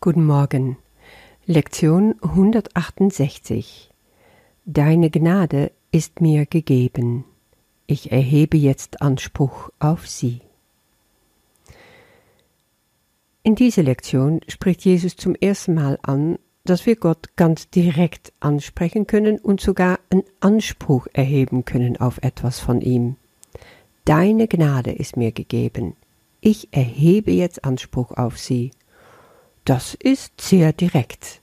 Guten Morgen. Lektion 168. Deine Gnade ist mir gegeben. Ich erhebe jetzt Anspruch auf sie. In dieser Lektion spricht Jesus zum ersten Mal an, dass wir Gott ganz direkt ansprechen können und sogar einen Anspruch erheben können auf etwas von ihm. Deine Gnade ist mir gegeben. Ich erhebe jetzt Anspruch auf sie. Das ist sehr direkt.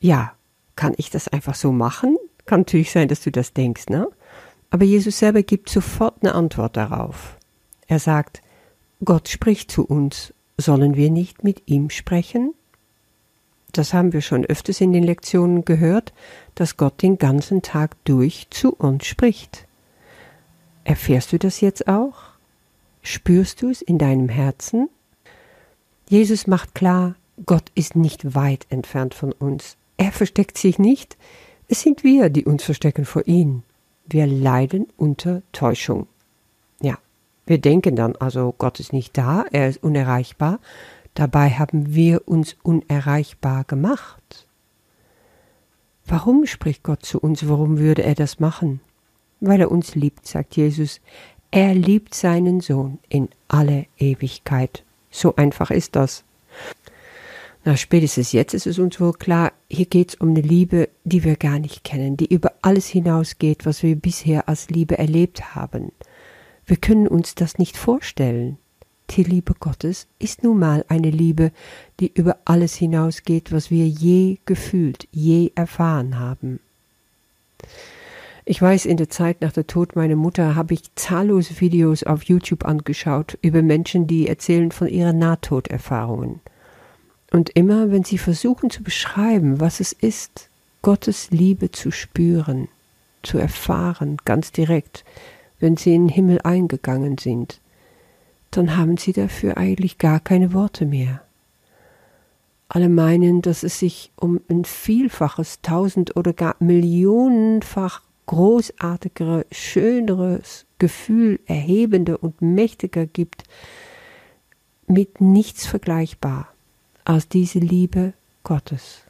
Ja, kann ich das einfach so machen? Kann natürlich sein, dass du das denkst, ne? Aber Jesus selber gibt sofort eine Antwort darauf. Er sagt, Gott spricht zu uns, sollen wir nicht mit ihm sprechen? Das haben wir schon öfters in den Lektionen gehört, dass Gott den ganzen Tag durch zu uns spricht. Erfährst du das jetzt auch? Spürst du es in deinem Herzen? Jesus macht klar, Gott ist nicht weit entfernt von uns. Er versteckt sich nicht. Es sind wir, die uns verstecken vor ihm. Wir leiden unter Täuschung. Ja, wir denken dann also, Gott ist nicht da, er ist unerreichbar. Dabei haben wir uns unerreichbar gemacht. Warum spricht Gott zu uns? Warum würde er das machen? Weil er uns liebt, sagt Jesus. Er liebt seinen Sohn in alle Ewigkeit. So einfach ist das. Na, spätestens jetzt ist es uns wohl klar, hier geht es um eine Liebe, die wir gar nicht kennen, die über alles hinausgeht, was wir bisher als Liebe erlebt haben. Wir können uns das nicht vorstellen. Die Liebe Gottes ist nun mal eine Liebe, die über alles hinausgeht, was wir je gefühlt, je erfahren haben. Ich weiß, in der Zeit nach der Tod meiner Mutter habe ich zahllose Videos auf YouTube angeschaut über Menschen, die erzählen von ihren Nahtoderfahrungen. Und immer, wenn sie versuchen zu beschreiben, was es ist, Gottes Liebe zu spüren, zu erfahren, ganz direkt, wenn sie in den Himmel eingegangen sind, dann haben sie dafür eigentlich gar keine Worte mehr. Alle meinen, dass es sich um ein Vielfaches, tausend oder gar millionenfach großartigere, schöneres Gefühl, erhebender und mächtiger gibt, mit nichts vergleichbar als diese Liebe Gottes.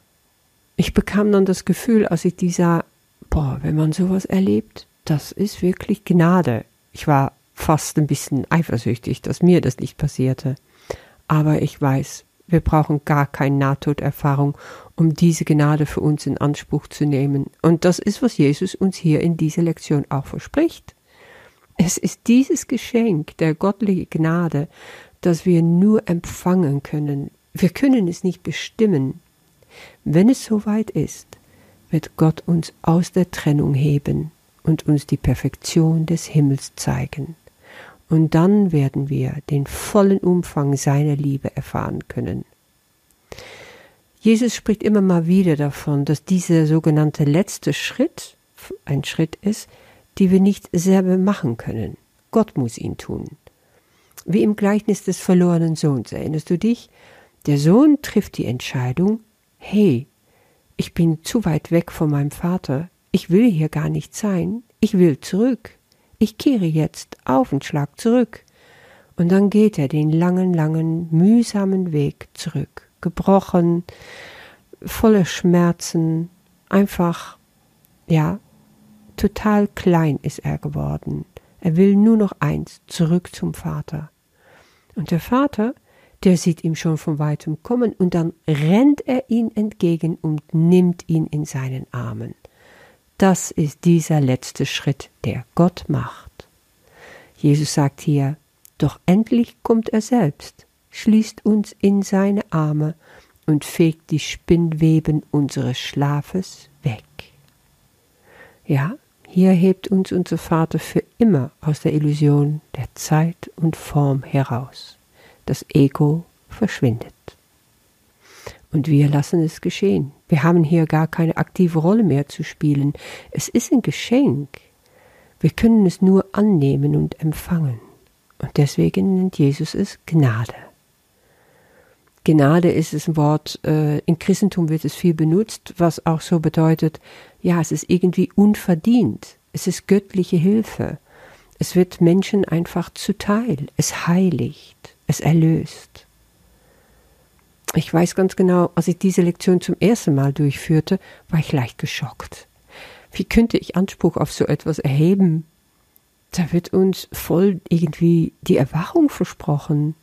Ich bekam dann das Gefühl, als ich die sah, boah, wenn man sowas erlebt, das ist wirklich Gnade. Ich war fast ein bisschen eifersüchtig, dass mir das nicht passierte. Aber ich weiß, wir brauchen gar keine Nahtoderfahrung, um diese Gnade für uns in Anspruch zu nehmen. Und das ist, was Jesus uns hier in dieser Lektion auch verspricht. Es ist dieses Geschenk der göttlichen Gnade, das wir nur empfangen können. Wir können es nicht bestimmen. Wenn es soweit ist, wird Gott uns aus der Trennung heben und uns die Perfektion des Himmels zeigen und dann werden wir den vollen Umfang seiner Liebe erfahren können. Jesus spricht immer mal wieder davon, dass dieser sogenannte letzte Schritt ein Schritt ist, die wir nicht selber machen können. Gott muss ihn tun. Wie im Gleichnis des verlorenen Sohns, erinnerst du dich? Der Sohn trifft die Entscheidung, hey, ich bin zu weit weg von meinem Vater, ich will hier gar nicht sein, ich will zurück ich kehre jetzt auf und schlag zurück. Und dann geht er den langen, langen, mühsamen Weg zurück, gebrochen, voller Schmerzen, einfach, ja, total klein ist er geworden. Er will nur noch eins, zurück zum Vater. Und der Vater, der sieht ihm schon von weitem kommen, und dann rennt er ihm entgegen und nimmt ihn in seinen Armen. Das ist dieser letzte Schritt, der Gott macht. Jesus sagt hier, doch endlich kommt er selbst, schließt uns in seine Arme und fegt die Spinnweben unseres Schlafes weg. Ja, hier hebt uns unser Vater für immer aus der Illusion der Zeit und Form heraus. Das Ego verschwindet und wir lassen es geschehen. Wir haben hier gar keine aktive Rolle mehr zu spielen. Es ist ein Geschenk. Wir können es nur annehmen und empfangen. Und deswegen nennt Jesus es Gnade. Gnade ist ein Wort, äh, im Christentum wird es viel benutzt, was auch so bedeutet, ja, es ist irgendwie unverdient. Es ist göttliche Hilfe. Es wird Menschen einfach zuteil. Es heiligt. Es erlöst. Ich weiß ganz genau, als ich diese Lektion zum ersten Mal durchführte, war ich leicht geschockt. Wie könnte ich Anspruch auf so etwas erheben? Da wird uns voll irgendwie die Erwachung versprochen.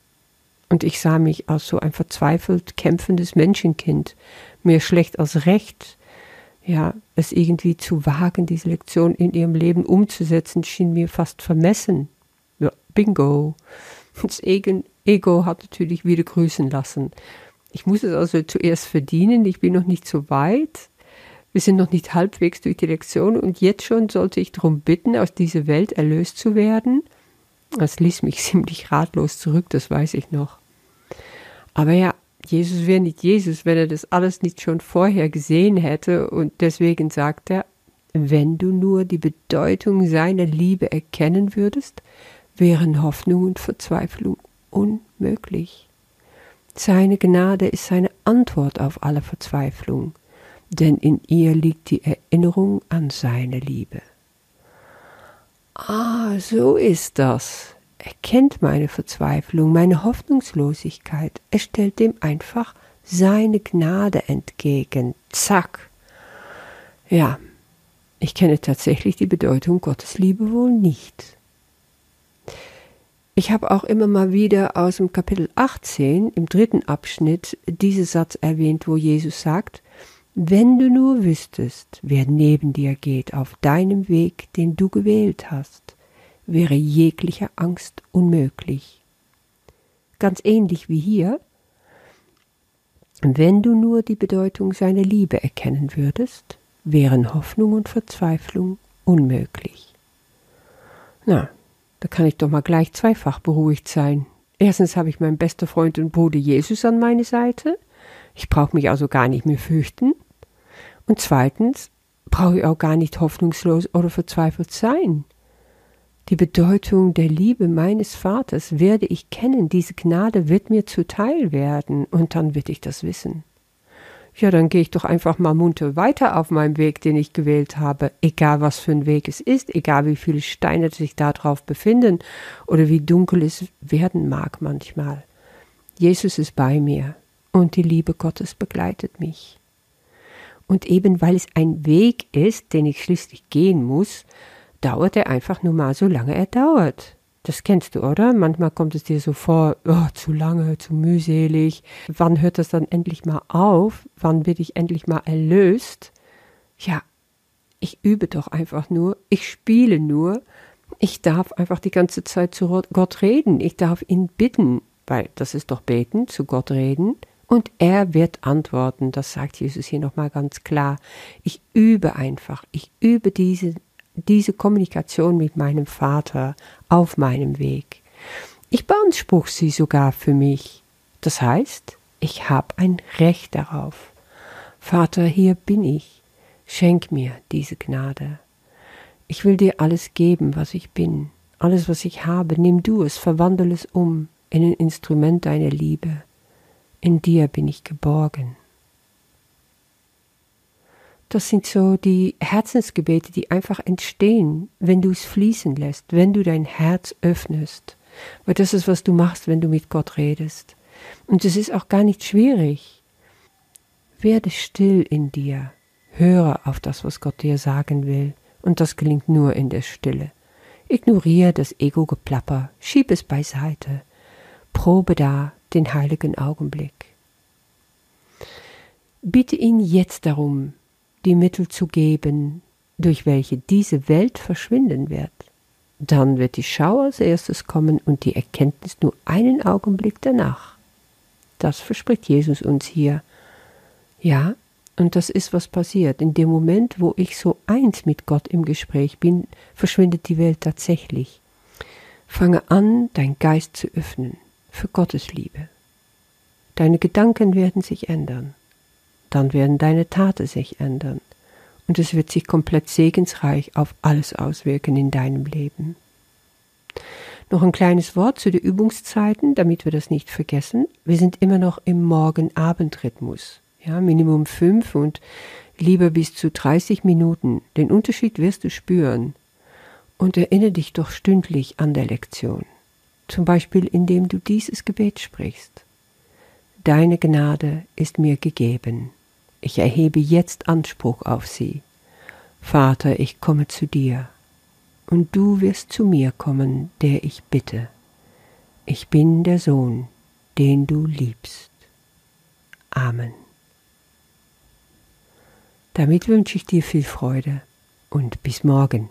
Und ich sah mich als so ein verzweifelt kämpfendes Menschenkind, mehr schlecht als recht. Ja, es irgendwie zu wagen, diese Lektion in ihrem Leben umzusetzen, schien mir fast vermessen. Ja, bingo. Das Ego hat natürlich wieder grüßen lassen. Ich muss es also zuerst verdienen, ich bin noch nicht so weit. Wir sind noch nicht halbwegs durch die Lektion und jetzt schon sollte ich darum bitten, aus dieser Welt erlöst zu werden. Das ließ mich ziemlich ratlos zurück, das weiß ich noch. Aber ja, Jesus wäre nicht Jesus, wenn er das alles nicht schon vorher gesehen hätte und deswegen sagt er, wenn du nur die Bedeutung seiner Liebe erkennen würdest, wären Hoffnung und Verzweiflung unmöglich. Seine Gnade ist seine Antwort auf alle Verzweiflung, denn in ihr liegt die Erinnerung an seine Liebe. Ah, so ist das. Er kennt meine Verzweiflung, meine Hoffnungslosigkeit. Er stellt dem einfach seine Gnade entgegen. Zack. Ja, ich kenne tatsächlich die Bedeutung Gottes Liebe wohl nicht. Ich habe auch immer mal wieder aus dem Kapitel 18 im dritten Abschnitt diesen Satz erwähnt, wo Jesus sagt, wenn du nur wüsstest, wer neben dir geht auf deinem Weg, den du gewählt hast, wäre jegliche Angst unmöglich. Ganz ähnlich wie hier, wenn du nur die Bedeutung seiner Liebe erkennen würdest, wären Hoffnung und Verzweiflung unmöglich. Na, da kann ich doch mal gleich zweifach beruhigt sein. Erstens habe ich meinen besten Freund und Bruder Jesus an meine Seite. Ich brauche mich also gar nicht mehr fürchten. Und zweitens brauche ich auch gar nicht hoffnungslos oder verzweifelt sein. Die Bedeutung der Liebe meines Vaters werde ich kennen, diese Gnade wird mir zuteil werden, und dann wird ich das wissen ja, dann gehe ich doch einfach mal munter weiter auf meinem Weg, den ich gewählt habe, egal was für ein Weg es ist, egal wie viele Steine sich da drauf befinden oder wie dunkel es werden mag manchmal. Jesus ist bei mir und die Liebe Gottes begleitet mich. Und eben weil es ein Weg ist, den ich schließlich gehen muss, dauert er einfach nur mal so lange er dauert. Das kennst du, oder? Manchmal kommt es dir so vor, oh, zu lange, zu mühselig. Wann hört das dann endlich mal auf? Wann bin ich endlich mal erlöst? Ja, ich übe doch einfach nur, ich spiele nur. Ich darf einfach die ganze Zeit zu Gott reden. Ich darf ihn bitten, weil das ist doch beten, zu Gott reden. Und er wird antworten, das sagt Jesus hier nochmal ganz klar. Ich übe einfach, ich übe diese diese Kommunikation mit meinem Vater auf meinem Weg. Ich beanspruche sie sogar für mich. Das heißt, ich habe ein Recht darauf. Vater, hier bin ich. Schenk mir diese Gnade. Ich will dir alles geben, was ich bin. Alles, was ich habe, nimm du es, verwandle es um in ein Instrument deiner Liebe. In dir bin ich geborgen. Das sind so die Herzensgebete, die einfach entstehen, wenn du es fließen lässt, wenn du dein Herz öffnest. Weil das ist, was du machst, wenn du mit Gott redest. Und es ist auch gar nicht schwierig. Werde still in dir. Höre auf das, was Gott dir sagen will. Und das gelingt nur in der Stille. Ignoriere das Ego-Geplapper, schieb es beiseite. Probe da den heiligen Augenblick. Bitte ihn jetzt darum, die Mittel zu geben, durch welche diese Welt verschwinden wird. Dann wird die Schau als erstes kommen und die Erkenntnis nur einen Augenblick danach. Das verspricht Jesus uns hier. Ja, und das ist, was passiert. In dem Moment, wo ich so eins mit Gott im Gespräch bin, verschwindet die Welt tatsächlich. Fange an, dein Geist zu öffnen für Gottes Liebe. Deine Gedanken werden sich ändern dann werden deine Taten sich ändern und es wird sich komplett segensreich auf alles auswirken in deinem Leben. Noch ein kleines Wort zu den Übungszeiten, damit wir das nicht vergessen. Wir sind immer noch im Morgen-Abend-Rhythmus. Ja, Minimum fünf und lieber bis zu 30 Minuten. Den Unterschied wirst du spüren. Und erinnere dich doch stündlich an der Lektion. Zum Beispiel, indem du dieses Gebet sprichst. deine Gnade ist mir gegeben. Ich erhebe jetzt Anspruch auf sie. Vater, ich komme zu dir, und du wirst zu mir kommen, der ich bitte. Ich bin der Sohn, den du liebst. Amen. Damit wünsche ich dir viel Freude und bis morgen.